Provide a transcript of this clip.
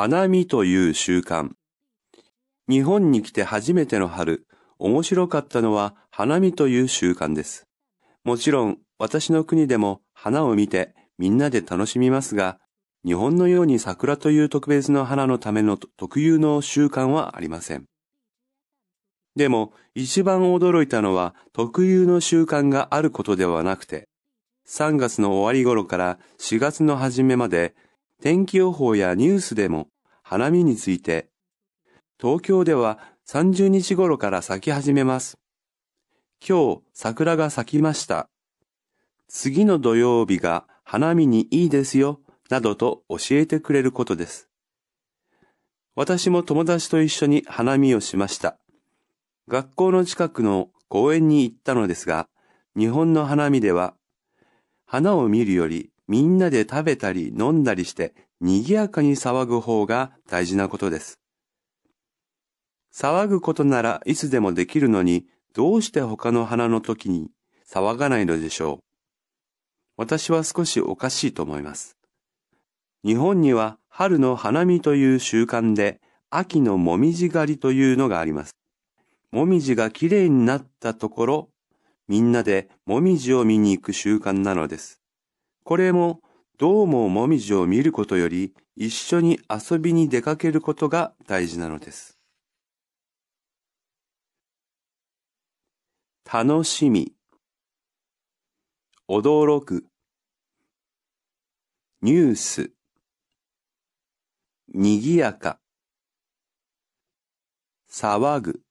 花見という習慣。日本に来て初めての春、面白かったのは花見という習慣です。もちろん私の国でも花を見てみんなで楽しみますが、日本のように桜という特別な花のための特有の習慣はありません。でも一番驚いたのは特有の習慣があることではなくて、3月の終わり頃から4月の初めまで天気予報やニュースでも花見について、東京では30日頃から咲き始めます。今日桜が咲きました。次の土曜日が花見にいいですよ、などと教えてくれることです。私も友達と一緒に花見をしました。学校の近くの公園に行ったのですが、日本の花見では、花を見るよりみんなで食べたり飲んだりして賑やかに騒ぐ方が大事なことです。騒ぐことならいつでもできるのに、どうして他の花の時に騒がないのでしょう。私は少しおかしいと思います。日本には春の花見という習慣で、秋のもみじ狩りというのがあります。もみじがきれいになったところ、みんなでもみじを見に行く習慣なのです。これもどうももみじを見ることより一緒に遊びに出かけることが大事なのです。楽しみ、驚く、ニュース、にぎやか、騒ぐ。